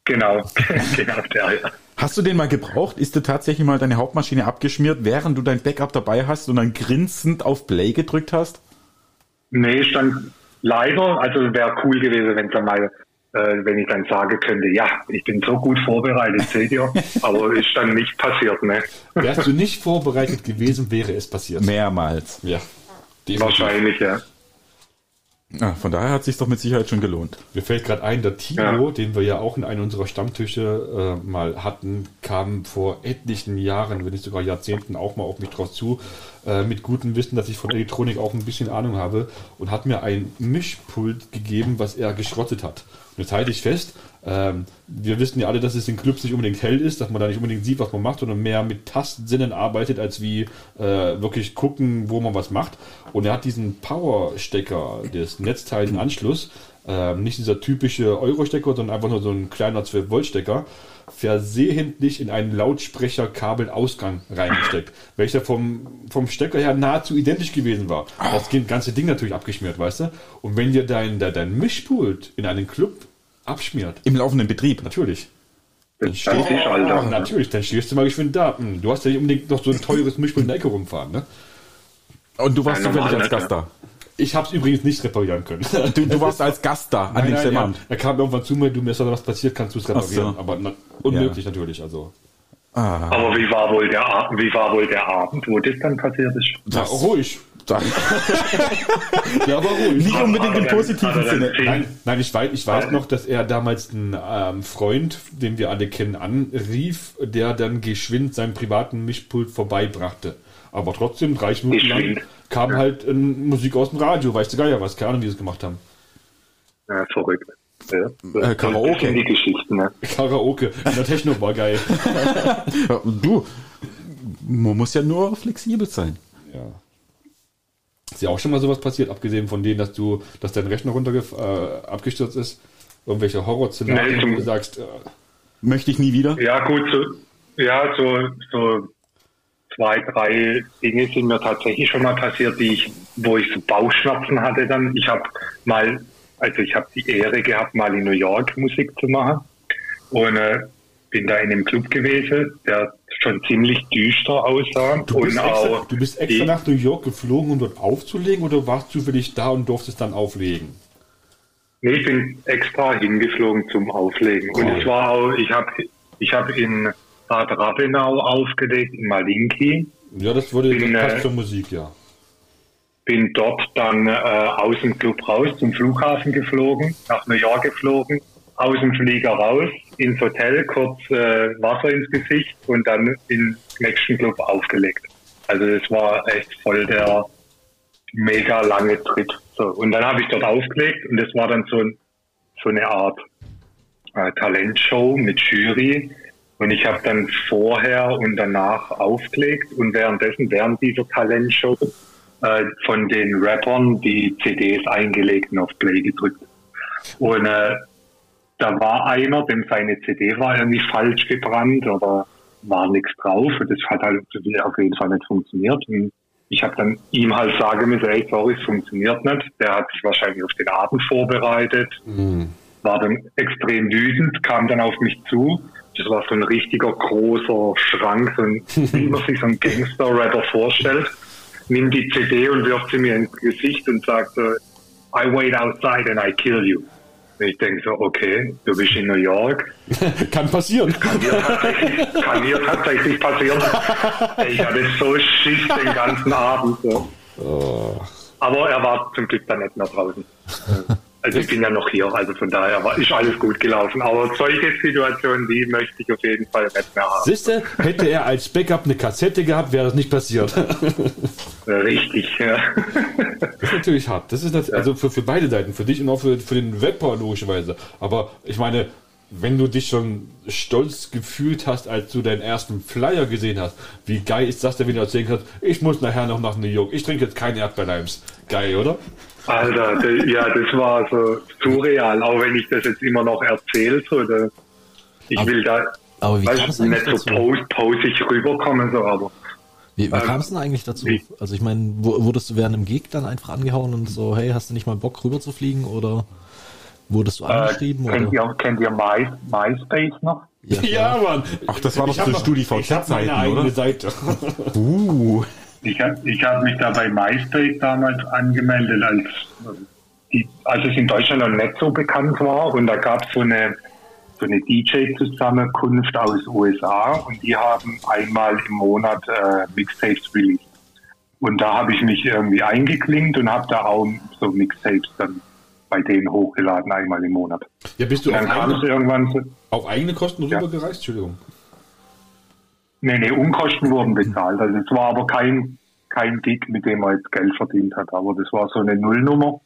Genau, [LAUGHS] genau der, ja. Hast du den mal gebraucht? Ist dir tatsächlich mal deine Hauptmaschine abgeschmiert, während du dein Backup dabei hast und dann grinsend auf Play gedrückt hast? Nee, ist dann leider, also wäre cool gewesen, wenn dann mal, äh, wenn ich dann sagen könnte, ja, ich bin so gut vorbereitet, seht ihr, [LAUGHS] aber ist dann nicht passiert, ne? Wärst du nicht vorbereitet gewesen, wäre es passiert. Mehrmals. Ja. Definitiv. Wahrscheinlich, ja. Ah, von daher hat sich doch mit Sicherheit schon gelohnt. Mir fällt gerade ein, der Tino, Ja. den wir ja auch in einem unserer Stammtische äh, mal hatten, kam vor etlichen Jahren, wenn nicht sogar Jahrzehnten, auch mal auf mich drauf zu, äh, mit gutem Wissen, dass ich von Elektronik auch ein bisschen Ahnung habe und hat mir ein Mischpult gegeben, was er geschrottet hat. Und jetzt halte ich fest, ähm, wir wissen ja alle, dass es in Clubs nicht unbedingt hell ist, dass man da nicht unbedingt sieht, was man macht, sondern mehr mit Tastsinnen arbeitet, als wie äh, wirklich gucken, wo man was macht. Und er hat diesen Power-Stecker, des Netzteilenanschluss, ähm, nicht dieser typische Euro-Stecker, sondern einfach nur so ein kleiner 12-Volt-Stecker, versehentlich in einen Lautsprecherkabelausgang reingesteckt, welcher vom, vom Stecker her nahezu identisch gewesen war. Das ganze Ding natürlich abgeschmiert, weißt du? Und wenn dir dein, dein, dein Mischpult in einen Club abschmiert, Im laufenden Betrieb. natürlich. Dann sich, Alter. Natürlich, dann stehst du mal geschwind da. Hm, Du hast ja nicht unbedingt noch so ein teures Mischpult in der Ecke rumfahren, ne? Und du warst zufällig als nicht, Gast da. Ich habe es übrigens nicht reparieren können. [LAUGHS] Du, du warst als Gast da an Nein, dem nein, selben ja, Abend. er kam irgendwann zu mir, du mir ist was passiert, kannst du es reparieren. so. Aber na, unmöglich natürlich, also. Aber wie war wohl der, A- wie war wohl der Abend, wo das dann passiert ist? Ja, ruhig. Da, [LAUGHS] Ja, aber ruhig. nicht unbedingt im dann- positiven dann Sinne. Nein, nein, ich weiß, ich weiß noch, dass er damals einen ähm, Freund, den wir alle kennen, anrief, der dann geschwind seinen privaten Mischpult vorbeibrachte. Aber trotzdem, 30 Minuten lang kam halt äh, Musik aus dem Radio, weißt du gar ja was, keine Ahnung, wie sie es gemacht haben. Ja, verrückt. Ja. Äh, Karaoke. Das sind die Geschichten, ne? [LAUGHS] Karaoke, in der Techno war geil. [LAUGHS] Ja, Du, man muss ja nur flexibel sein. Ja. Ist ja auch schon mal sowas passiert, abgesehen von denen, dass du, dass dein Rechner runter äh, abgestürzt ist? Irgendwelche Horrorszenarien, Nee, du sagst, äh, Möchte ich nie wieder. Ja, gut, so, ja, so, so zwei, drei Dinge sind mir tatsächlich schon mal passiert, die ich, wo ich so Bauchschmerzen hatte dann. Ich habe mal, also ich habe die Ehre gehabt, mal in New York Musik zu machen und äh, bin da in einem Club gewesen, der schon ziemlich düster aussah du, bist und extra, auch du bist extra nach New York geflogen, um dort aufzulegen oder warst zufällig da und durftest dann auflegen? Nee, ich bin extra hingeflogen zum Auflegen. Und es war auch, ich habe ich hab in Bad Rappenau aufgelegt, in Malinki. Ja, das wurde Bin, das passt äh, zur Musik, ja. Bin dort dann äh, aus dem Club raus zum Flughafen geflogen, nach New York geflogen, aus dem Flieger raus, ins Hotel, kurz äh, Wasser ins Gesicht und dann im nächsten Club aufgelegt. Also es war echt voll der mega lange Tritt. So, und dann habe ich dort aufgelegt und das war dann so, so eine Art äh, Talentshow mit Jury. Und ich habe dann vorher und danach aufgelegt und währenddessen, während dieser Talentshow, äh, von den Rappern die CDs eingelegt und auf Play gedrückt. Und äh, da war einer, dem seine CD war irgendwie falsch gebrannt oder war nichts drauf. Und das hat halt auf jeden Fall nicht funktioniert. Und ich habe dann ihm halt sagen müssen, ey, sorry, es funktioniert nicht. Der hat sich wahrscheinlich auf den Abend vorbereitet, war dann extrem wütend, kam dann auf mich zu. Das war so ein richtiger großer Schrank, so ein, [LAUGHS] wie man sich so einen Gangster-Rapper vorstellt. Nimmt die CD und wirft sie mir ins Gesicht und sagt so, I wait outside and I kill you. Und ich denke so, okay, du bist in New York, [LAUGHS] Kann passieren. kann hier tatsächlich, kann hier tatsächlich passieren. Ich hatte so Schiss den ganzen Abend. So. Aber er war zum Glück dann nicht mehr draußen. [LAUGHS] Also ich bin ja noch hier, also von daher war, ist alles gut gelaufen. Aber solche Situationen, die möchte ich auf jeden Fall nicht mehr haben. Siehste, hätte er als Backup eine Kassette gehabt, wäre das nicht passiert. Das Richtig, ja. ist natürlich hart. Das ist das, also für, für beide Seiten, für dich und auch für, für den Rapper logischerweise. Aber ich meine, wenn du dich schon stolz gefühlt hast, als du deinen ersten Flyer gesehen hast, wie geil ist das denn, wenn du erzählen kannst, ich muss nachher noch nach New York, ich trinke jetzt keine Erdbeerleims. Geil, oder? Alter, das, ja, das war so surreal, auch wenn ich das jetzt immer noch erzähle. So, ich Aber- will da aber wie weißt, nicht so posig rüberkommen, so, aber Wie, wie Ähm, kam es denn eigentlich dazu? wie- Also ich meine, wurdest du während dem Gig dann einfach angehauen und so, hey, hast du nicht mal Bock rüber zu fliegen oder wurdest du äh, angeschrieben kennt, oder? ihr, kennt ihr My, MySpace noch? Ja, [LAUGHS] Ja. Mann. Ach, das war doch so noch- StudiVZ Ich habe meine Zeiten, eigene oder? Seite. [LAUGHS] Uh. Ich habe ich hab mich da bei MySpace damals angemeldet, als, die, als es in Deutschland noch nicht so bekannt war. Und da gab es so eine, so eine DJ-Zusammenkunft aus USA und die haben einmal im Monat äh, Mixtapes released. Und da habe ich mich irgendwie eingeklinkt und habe da auch so Mixtapes dann bei denen hochgeladen, einmal im Monat. Ja, bist du auf eigene, auf eigene Kosten Ja. rübergereist? Entschuldigung. Nee, nee, Umkosten wurden bezahlt. Also es war aber kein, kein Gig, mit dem man jetzt Geld verdient hat. Aber das war so eine Nullnummer.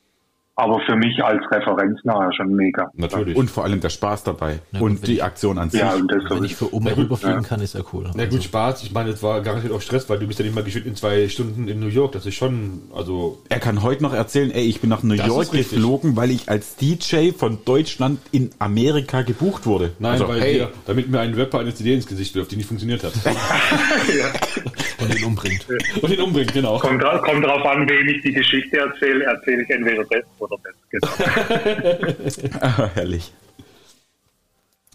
Aber für mich als Referenz nachher schon mega. Natürlich. Und vor allem der Spaß dabei. Ja, gut, und die ich- Aktion an sich. Ja, und das Wenn ich für Oma Ja, rüberfliegen ja. kann, ist ja cool. Na gut, Spaß. Ich meine, es war garantiert auch Stress, weil du bist ja nicht mal geschwind in zwei Stunden in New York. Das ist schon, also, Er kann heute noch erzählen, ey, ich bin nach New Das York geflogen, weil ich als DJ von Deutschland in Amerika gebucht wurde. nein, also, weil hey, wir, damit mir ein Rapper eine CD ins Gesicht wirft, die nicht funktioniert hat. [LAUGHS] [LAUGHS] Und ihn umbringt. [LAUGHS] Und ihn umbringt, genau. Kommt, kommt drauf an, wem ich die Geschichte erzähle. Erzähle ich entweder das oder das. Genau. [LAUGHS] ah, herrlich.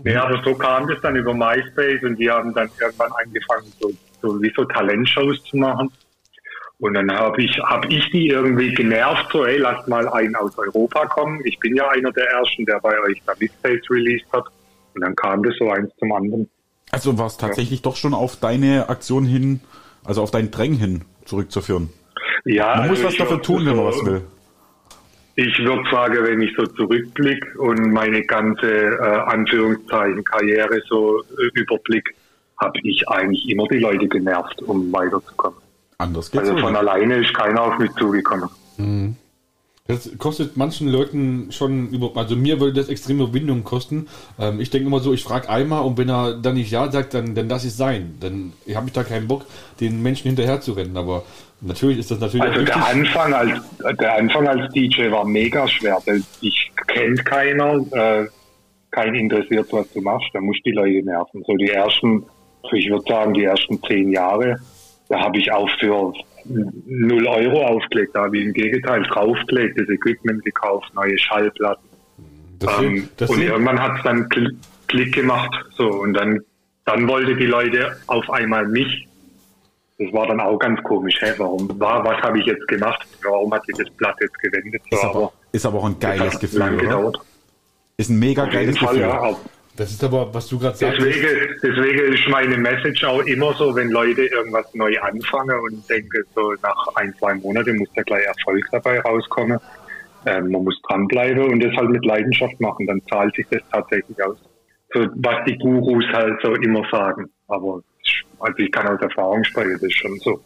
Nee, aber so kam das dann über MySpace und die haben dann irgendwann angefangen, so, so wie so Talentshows zu machen. Und dann habe ich, hab ich die irgendwie genervt, so, ey, lasst mal einen aus Europa kommen. Ich bin ja einer der Ersten, der bei euch da Mixtapes released hat. Und dann kam das so eins zum anderen. Also war es tatsächlich doch schon auf deine Aktion hin, also auf dein Drängen hin zurückzuführen. Ja, Man muss also was dafür tun, wenn man was will. Ich würde sagen, wenn ich so zurückblicke und meine ganze äh, Anführungszeichen Karriere so äh, überblick, habe ich eigentlich immer die Leute genervt, um weiterzukommen. Anders geht's Also von nicht. alleine ist keiner auf mich zugekommen. Das kostet manchen Leuten schon, über, also mir würde das extreme Überwindung kosten. Ähm, ich denke immer so, ich frage einmal und wenn er dann nicht Ja sagt, dann, dann lass es sein. Dann habe ich da keinen Bock, den Menschen hinterher zu rennen. Aber natürlich ist das natürlich Also der. Anfang als der Anfang als DJ war mega schwer, weil ich kennt keiner, äh, kein interessiert, was du machst, da musst du die Leute nerven. So die ersten, ich würde sagen, die ersten zehn Jahre, da habe ich auch für null Euro aufgelegt, da habe ich im Gegenteil draufgelegt, das Equipment gekauft, neue Schallplatten. Das, Ähm, das, und irgendwann hat es dann Kl- Klick gemacht, so und dann dann wollte die Leute auf einmal mich. Das war dann auch ganz komisch. Hä, warum war, was habe ich jetzt gemacht? Warum hat sich das Blatt jetzt gewendet? So, Ist aber, Ist aber auch ein geiles Gefühl. Ist ein mega geiles Fall, Gefühl. ja. Das ist aber, was du gerade sagst. Deswegen, deswegen ist meine Message auch immer so, wenn Leute irgendwas neu anfangen und denken, so nach ein, zwei Monaten muss da gleich Erfolg dabei rauskommen. Ähm, man muss dranbleiben und das halt mit Leidenschaft machen, dann zahlt sich das tatsächlich aus. So, was die Gurus halt so immer sagen. Aber also ich kann aus Erfahrung sprechen, das ist schon so.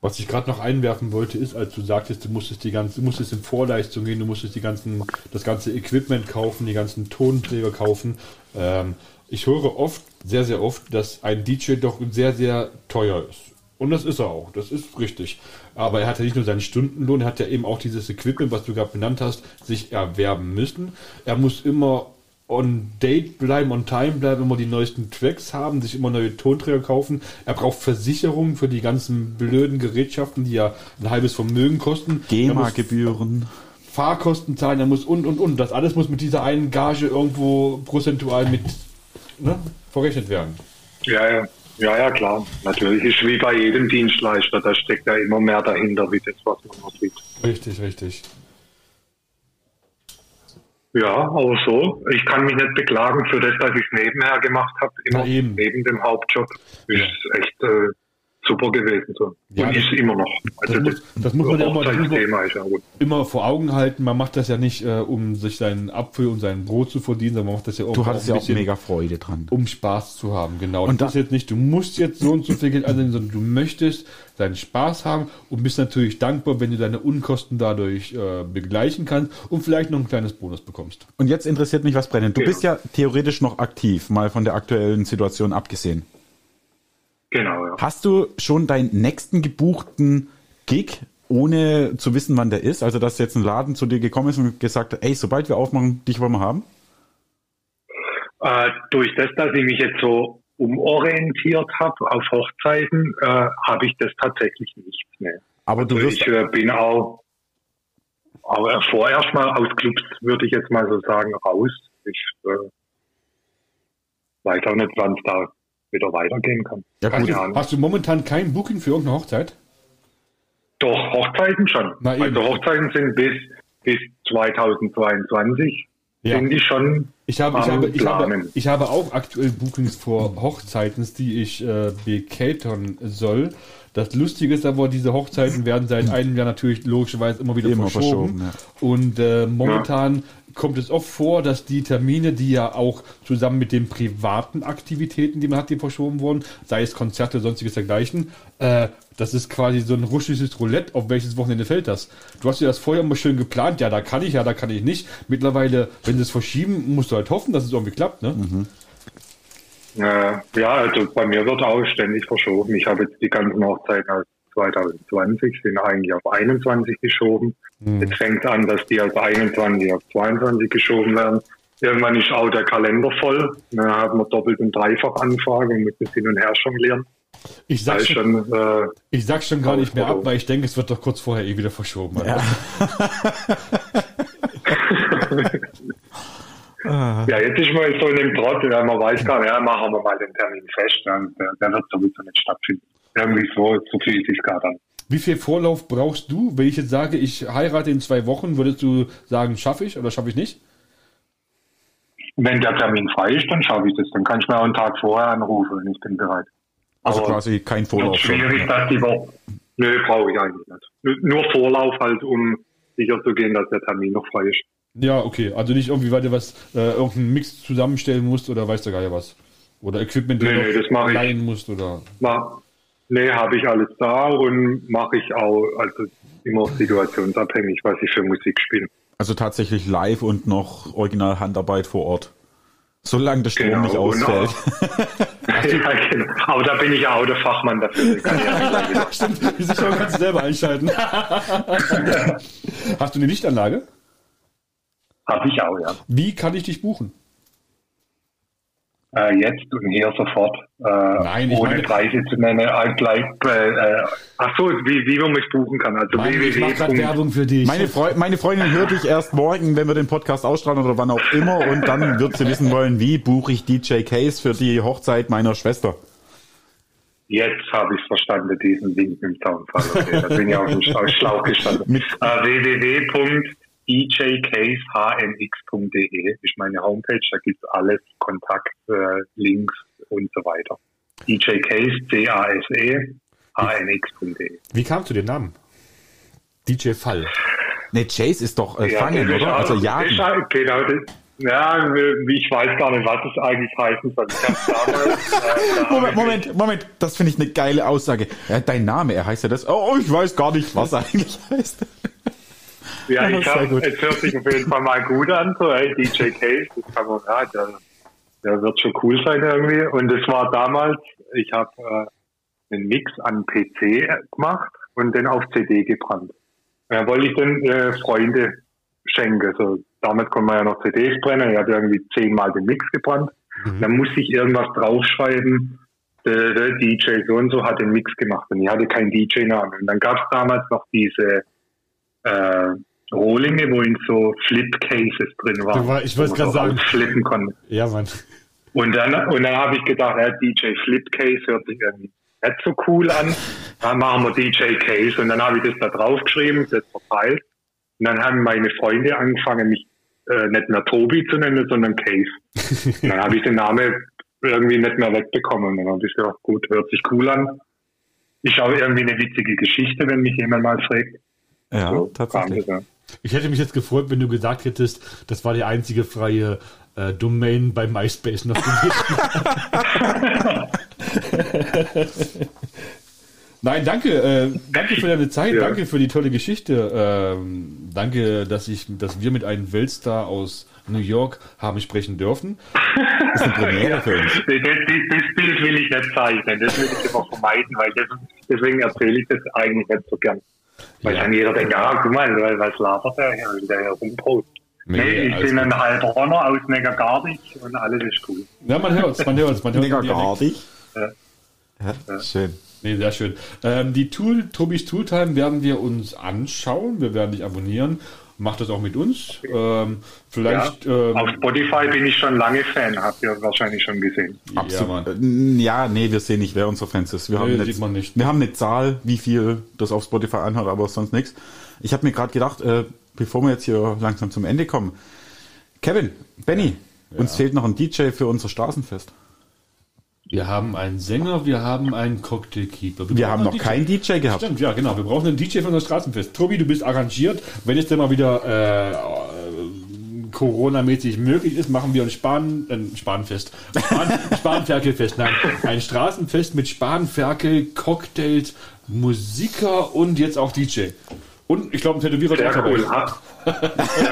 Was ich gerade noch einwerfen wollte, ist, als du sagtest, du musstest die ganze, du musstest in Vorleistung gehen, du musstest die ganzen, das ganze Equipment kaufen, die ganzen Tonträger kaufen. Ähm, ich höre oft, sehr, sehr oft, dass ein DJ doch sehr, sehr teuer ist. Und das ist er auch, das ist richtig. Aber er hat ja nicht nur seinen Stundenlohn, er hat ja eben auch dieses Equipment, was du gerade benannt hast, sich erwerben müssen. Er muss immer on date bleiben, on time bleiben, immer die neuesten Tracks haben, sich immer neue Tonträger kaufen. Er braucht Versicherungen für die ganzen blöden Gerätschaften, die ja ein halbes Vermögen kosten. GEMA-Gebühren. Fahrkosten zahlen, er muss und und und. Das alles muss mit dieser einen Gage irgendwo prozentual mit ne, verrechnet werden. Ja, ja. Ja, ja, klar. Natürlich ist wie bei jedem Dienstleister, da steckt ja immer mehr dahinter, wie das, was man noch sieht. Richtig, richtig. Ja, aber so. Ich kann mich nicht beklagen für das, dass ich nebenher gemacht habe, immer eben. neben dem Hauptjob. Ist echt äh, super gewesen. So. Ja, Und das- ist immer noch. Also das muss- das muss man ja immer- das ist ja gut. Immer vor Augen halten, man macht das ja nicht, äh, um sich seinen Apfel und sein Brot zu verdienen, sondern man macht das ja Du auch, hattest ein ja auch bisschen, mega Freude dran. um Spaß zu haben. Genau. Und das da- ist jetzt nicht, du musst jetzt so und so viel Geld annehmen, sondern du möchtest deinen Spaß haben und bist natürlich dankbar, wenn du deine Unkosten dadurch äh, begleichen kannst und vielleicht noch ein kleines Bonus bekommst. Und jetzt interessiert mich was brennend. Du Ja. bist ja theoretisch noch aktiv, mal von der aktuellen Situation abgesehen. Genau, ja. Hast du schon deinen nächsten gebuchten Gig, ohne zu wissen, wann der ist? Also, dass jetzt ein Laden zu dir gekommen ist und gesagt hat, ey, sobald wir aufmachen, dich wollen wir haben? Äh, durch das, dass ich mich jetzt so umorientiert habe auf Hochzeiten, äh, habe ich das tatsächlich nicht mehr. Aber du Also wirst, ich äh, bin auch, aber vorerst mal aus Clubs würde ich jetzt mal so sagen, raus. Ich äh, weiß auch nicht, wann es da wieder weitergehen kann. Ja, Keine gut. Ahnung. Hast du momentan kein Booking für irgendeine Hochzeit? Doch, Hochzeiten schon. Na eben. also Hochzeiten sind bis, bis 2022 Ja. sind die schon Ich habe, ich, habe, ich, habe, ich habe auch aktuell Bookings vor Hochzeiten, die ich äh, bekatern soll. Das Lustige ist aber, diese Hochzeiten werden seit einem Jahr natürlich logischerweise immer wieder Immer verschoben. verschoben, Und äh, momentan kommt es oft vor, dass die Termine, die ja auch zusammen mit den privaten Aktivitäten, die man hat, die verschoben wurden, sei es Konzerte, sonstiges dergleichen, äh, das ist quasi so ein russisches Roulette, auf welches Wochenende fällt das. Du hast ja das vorher immer schön geplant, ja, da kann ich, ja, da kann ich nicht. Mittlerweile, wenn sie es verschieben, musst du halt hoffen, dass es irgendwie klappt, ne? Äh, ja, also bei mir wird auch ständig verschoben. Ich habe jetzt die ganzen Hochzeiten aus 2020 sind eigentlich auf 21 geschoben. Jetzt fängt es an, dass die aus 21 auf 22 geschoben werden. Irgendwann ist auch der Kalender voll. Dann haben wir doppelt und dreifach Anfragen und müssen hin und her jonglieren. Ich sag schon, schon, äh, ich sag schon gar nicht mehr ab, weil ich denke, es wird doch kurz vorher eh wieder verschoben. [LAUGHS] [LAUGHS] Also. ja, jetzt ist man so in dem Trott, ja, man weiß gar nicht, ja, machen wir mal den Termin fest. Ja, der, der wird sowieso nicht stattfinden. Irgendwie so, so fühlt sich gerade an. Wie viel Vorlauf brauchst du? Wenn ich jetzt sage, ich heirate in zwei Wochen, würdest du sagen, schaffe ich oder schaffe ich nicht? Wenn der Termin frei ist, dann schaffe ich das. Dann kann ich mir auch einen Tag vorher anrufen und ich bin bereit. also Aber quasi kein Vorlauf. schwierig, dass die Woche. Nö, brauche ich eigentlich nicht. Nur Vorlauf halt, um sicher zu gehen, dass der Termin noch frei ist. Ja, okay. Also nicht irgendwie, weil du was, äh, irgendeinen Mix zusammenstellen musst oder weißt du gar nicht was. Oder Equipment Nee, nee, das mach ich. musst oder. Ma, nee, habe ich alles da und mache ich auch, also immer situationsabhängig, was ich für Musik spiele. Also tatsächlich live und noch original Handarbeit vor Ort. Solange der Strom Genau, nicht und ausfällt. [LAUGHS] ja, genau. Aber da bin ich ja auch der Fachmann dafür. [LAUGHS] Ja Stimmt, die Sicherung kannst du selber einschalten. [LAUGHS] Hast du eine Lichtanlage? Habe ich auch, ja. Wie kann ich dich buchen? Äh, jetzt und hier sofort. Äh, Nein, ohne meine- Preise zu nennen. Äh, gleich, äh, ach so, wie, wie man mich buchen kann. Also Mann, ich mach www. Werbung für dich. Meine, Freu meine Freundin hört dich erst morgen, wenn wir den Podcast ausstrahlen oder wann auch immer und dann wird sie wissen wollen, wie buche ich DJ Case für die Hochzeit meiner Schwester. Jetzt habe ich verstanden, diesen Link im Zaunfall. Okay, da bin ich auf dem Schla- [LAUGHS] Schlauch gestanden. Äh, www.djcasehnx.de ist meine Homepage. Da gibt es alles, Kontakt, äh, Links und so weiter. djcase, C-A-S-E, hnx.de. Wie kamst du den Namen? DJ Fall. Ne, Chase ist doch äh, Ja, fangen, oder? auch- Also jagen. Genau, das, ja, ich weiß gar nicht, was es eigentlich heißen soll. Damals, äh, [LAUGHS] Moment, Moment, Moment, das finde ich eine geile Aussage. Ja, dein Name, er heißt ja das. Oh, ich weiß gar nicht, was er eigentlich heißt. Ja, ich hab, es hört sich auf jeden Fall mal gut an, so, hey, DJ Case, das kann man, ja, der, der wird schon cool sein irgendwie. Und es war damals, ich habe äh, einen Mix an PC gemacht und den auf CD gebrannt. Ja, wollte ich den äh, Freunde schenken. So, damals konnte man ja noch CDs brennen, ich hatte irgendwie zehnmal den Mix gebrannt. Dann musste ich irgendwas draufschreiben, der, der DJ so und so hat den Mix gemacht und ich hatte keinen DJ-Namen. Und dann gab es damals noch diese äh, Rohlinge, wo in so Flip-Cases drin waren. War- ich wollte wo man grad so sagen. Flippen konnte. Ja, Mann. Und dann, und dann habe ich gedacht, ja, DJ Flipcase hört sich irgendwie nicht so cool an. Dann machen wir DJ Case. Und dann habe ich das da draufgeschrieben, das verteilt. Und dann haben meine Freunde angefangen, mich äh, nicht mehr Tobi zu nennen, sondern Case. [LAUGHS] Und dann habe ich den Namen irgendwie nicht mehr wegbekommen. Und dann habe ich gedacht, gut, hört sich cool an. Ist auch irgendwie eine witzige Geschichte, wenn mich jemand mal fragt. Ja, So kam tatsächlich. das, ja. Ich hätte mich jetzt gefreut, wenn du gesagt hättest, das war die einzige freie äh, Domain bei MySpace noch gewesen. [LAUGHS] Nein, danke, äh, danke für deine Zeit, Ja. danke für die tolle Geschichte, ähm, danke, dass ich, dass wir mit einem Weltstar aus New York haben sprechen dürfen. Das ist eine Premiere für uns. Das, das, das Bild will ich nicht zeichnen, das will ich immer vermeiden, weil das, deswegen erzähle ich das eigentlich nicht so gern. Weil Ja. dann jeder denkt, ah, guck mal, weil- was labert der hier, will der hier rumpost. Nee, Nee, ich alles bin gut. ein Heilbronner aus Neckargardig und alles ist cool. Ja, man hört's, man hört's, man hört Mega den Dialekt. gardig. Ja. Ja, schön. Nee, sehr schön. Ähm, die Tool, Tobis Tooltime werden wir uns anschauen. Wir werden dich abonnieren. Mach das auch mit uns. Ähm, vielleicht, Ja. ähm, Auf Spotify bin ich schon lange Fan, habt ihr wahrscheinlich schon gesehen. ja, Absolut. Äh, Ja, nee, wir sehen nicht, wer unsere Fans ist. Wir, Nee, haben, sieht nicht, man nicht. wir haben eine Zahl, wie viel das auf Spotify anhört, aber sonst nichts. Ich habe mir gerade gedacht, äh, bevor wir jetzt hier langsam zum Ende kommen, Kevin, Benny, uns fehlt noch ein DJ für unser Straßenfest. Wir haben einen Sänger, wir haben einen Cocktailkeeper. Wir haben brauchen noch einen keinen DJ gehabt. Stimmt, ja, genau. Wir brauchen einen DJ für unser Straßenfest. Tobi, du bist arrangiert. Wenn es denn mal wieder äh, äh, Corona-mäßig möglich ist, machen wir ein Span, ein Spanfest. Span, [LAUGHS] Spanferkelfest. Nein, ein Straßenfest mit Spanferkel, Cocktails, Musiker und jetzt auch DJ. Und ich glaube, ein Tätowierer Sehr dabei. cool.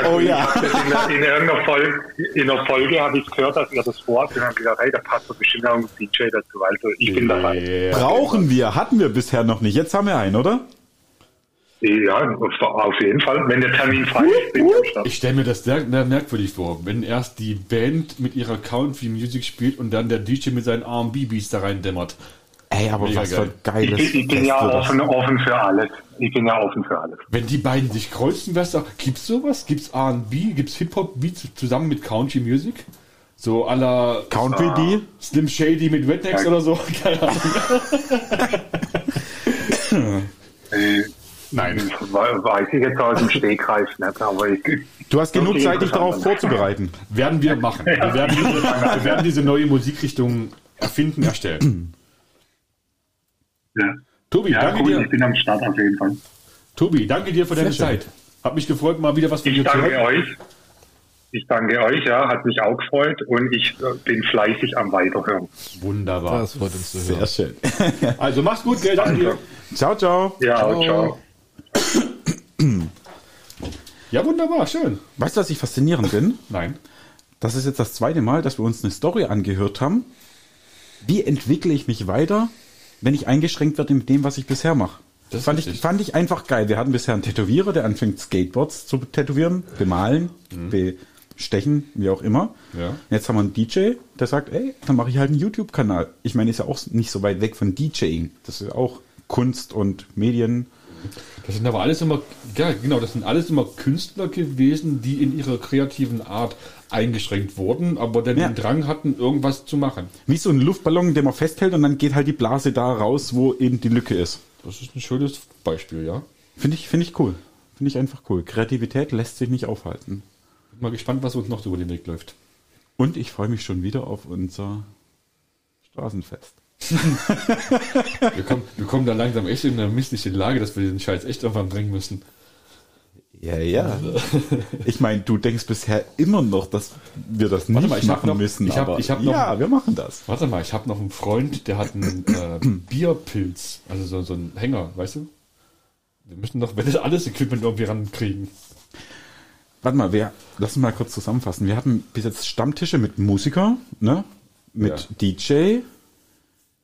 Oh ja. In, der- in irgendeiner Folge, in der Folge habe ich gehört, dass ihr das vorhabt und habe gedacht, hey, da passt doch bestimmt auch ein DJ dazu. Also ich bin dabei. Ja. Brauchen wir, hatten wir bisher noch nicht. Jetzt haben wir einen, oder? Ja, auf jeden Fall. Wenn der Termin frei ist, bin ich am Start. Ich stelle mir das sehr, sehr merkwürdig vor, wenn erst die Band mit ihrer Country Music spielt und dann der DJ mit seinen R&B-Beats da rein dämmert. Ey, aber Mega was für geil. ein Ich geiles bin, ich bin Fest ja offen, offen für alles. Ich bin ja offen für alles. Wenn die beiden sich kreuzen, wär's doch. Gibt's sowas? Gibt's R&B? Gibt's Hip-Hop-Beats zusammen mit Country Music? So à la Country D? Slim Shady mit Rednecks Ja. oder so? [LAUGHS] Keine Ahnung. Äh, Nein. we- Weiß ich jetzt aus dem Stegreif nicht, aber ich, Du hast genug Zeit, dich darauf vorzubereiten. Werden wir machen. Wir werden diese, wir werden diese neue Musikrichtung erfinden, erstellen. Ja, Tobi, ja danke cool, dir. ich bin am Start auf jeden Fall. Tobi, danke dir für deine Sehr schön. Zeit. Hat mich gefreut, mal wieder was von Ich dir zu danke hören. euch. Ich danke euch, ja, hat mich auch gefreut und ich äh, bin fleißig am Weiterhören. Wunderbar. Das freut uns zu hören. Sehr schön. Also mach's gut, gell? Danke dir. ciao, ciao. Ja, Ciao. ciao. Ja, wunderbar, schön. Weißt du, was ich faszinierend bin? Nein. Das ist jetzt das zweite Mal, dass wir uns eine Story angehört haben. Wie entwickle ich mich weiter, wenn ich eingeschränkt werde mit dem, was ich bisher mache? Das fand ich, fand ich einfach geil. Wir hatten bisher einen Tätowierer, der anfängt Skateboards zu tätowieren, bemalen, bestechen, wie auch immer. Mhm. Ja. Jetzt haben wir einen DJ, der sagt, ey, dann mache ich halt einen YouTube-Kanal. Ich meine, ist ja auch nicht so weit weg von DJing. Das ist ja auch Kunst und Medien. Das sind aber alles immer, ja, genau, das sind alles immer Künstler gewesen, die in ihrer kreativen Art eingeschränkt wurden, aber dann Ja. den Drang hatten, irgendwas zu machen. Wie so ein Luftballon, den man festhält und dann geht halt die Blase da raus, wo eben die Lücke ist. Das ist ein schönes Beispiel, ja. Finde ich, finde ich cool. Finde ich einfach cool. Kreativität lässt sich nicht aufhalten. Bin mal gespannt, was uns noch über den Weg läuft. Und ich freue mich schon wieder auf unser Straßenfest. [LAUGHS] Wir kommen, wir kommen da langsam echt in eine missliche Lage, dass wir den Scheiß echt irgendwann bringen müssen. Ja, ja. Ich meine, du denkst bisher immer noch, dass wir das nicht mal, machen noch- müssen. ich hab- aber ich hab noch- ja, wir machen das. Warte mal, ich habe noch einen Freund, der hat einen äh, [CLEARS THROAT] Bierpilz, also so, so einen Hänger, weißt du? Wir müssen doch wenn das alles Equipment irgendwie rankriegen. Warte mal, wir, lass uns mal kurz zusammenfassen. Wir hatten bis jetzt Stammtische mit Musiker, ne? Mit DJ,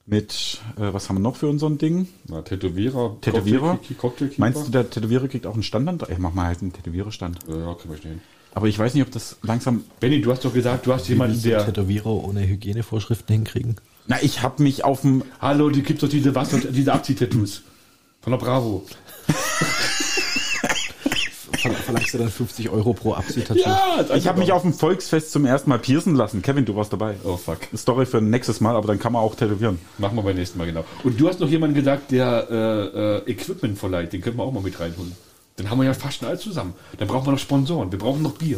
mit, äh, was haben wir noch für unseren Ding? Na, Tätowierer, Tätowierer? Cocktail-. Meinst du, der Tätowierer kriegt auch einen Standard? Ich mach mal halt einen Tätowiererstand. Ja, ja, kriegen wir hin. Aber ich weiß nicht, ob das langsam. Benny, du hast doch gesagt, du hast jemanden, Willst du der. Tätowierer ohne Hygienevorschriften hinkriegen? Na, ich habe mich auf dem. Hallo, die gibt doch diese Wasser, diese Abziehtattoos. Von der Bravo. [LAUGHS] Ver- Verlangst du dann 50 Euro pro Absicht? Ja, Ich habe mich auf dem Volksfest zum ersten Mal piercen lassen. Kevin, du warst dabei. Oh fuck. Story für nächstes Mal, aber dann kann man auch tätowieren. Machen wir beim nächsten Mal genau. Und du hast noch jemanden gesagt, der äh, äh, Equipment verleiht. Den können wir auch mal mit reinholen. Dann haben wir ja fast schon alles zusammen. Dann brauchen wir noch Sponsoren. Wir brauchen noch Bier.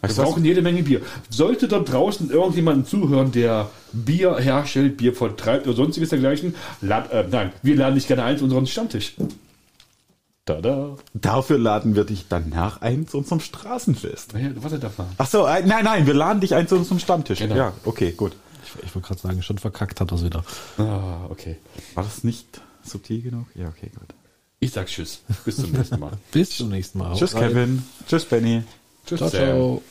Wir Weißt du was? brauchen jede Menge Bier. Sollte da draußen irgendjemanden zuhören, der Bier herstellt, Bier vertreibt oder sonstiges dergleichen, lad, äh, nein, wir laden dich gerne ein zu unserem Stammtisch. Tada. Dafür laden wir dich danach ein zu unserem Straßenfest. Naja, warte mal. Ach so, äh, nein, nein, wir laden dich ein zu unserem Stammtisch. Genau. Ja, okay, gut. Ich, ich wollte gerade sagen, schon verkackt hat das wieder. Ah, okay. War das nicht subtil genug? Ja, okay, gut. Ich sag Tschüss. Bis zum nächsten Mal. Bis zum nächsten Mal. Tschüss. Kevin. Tschüss, Benny. Tschüss, Ciao, ciao.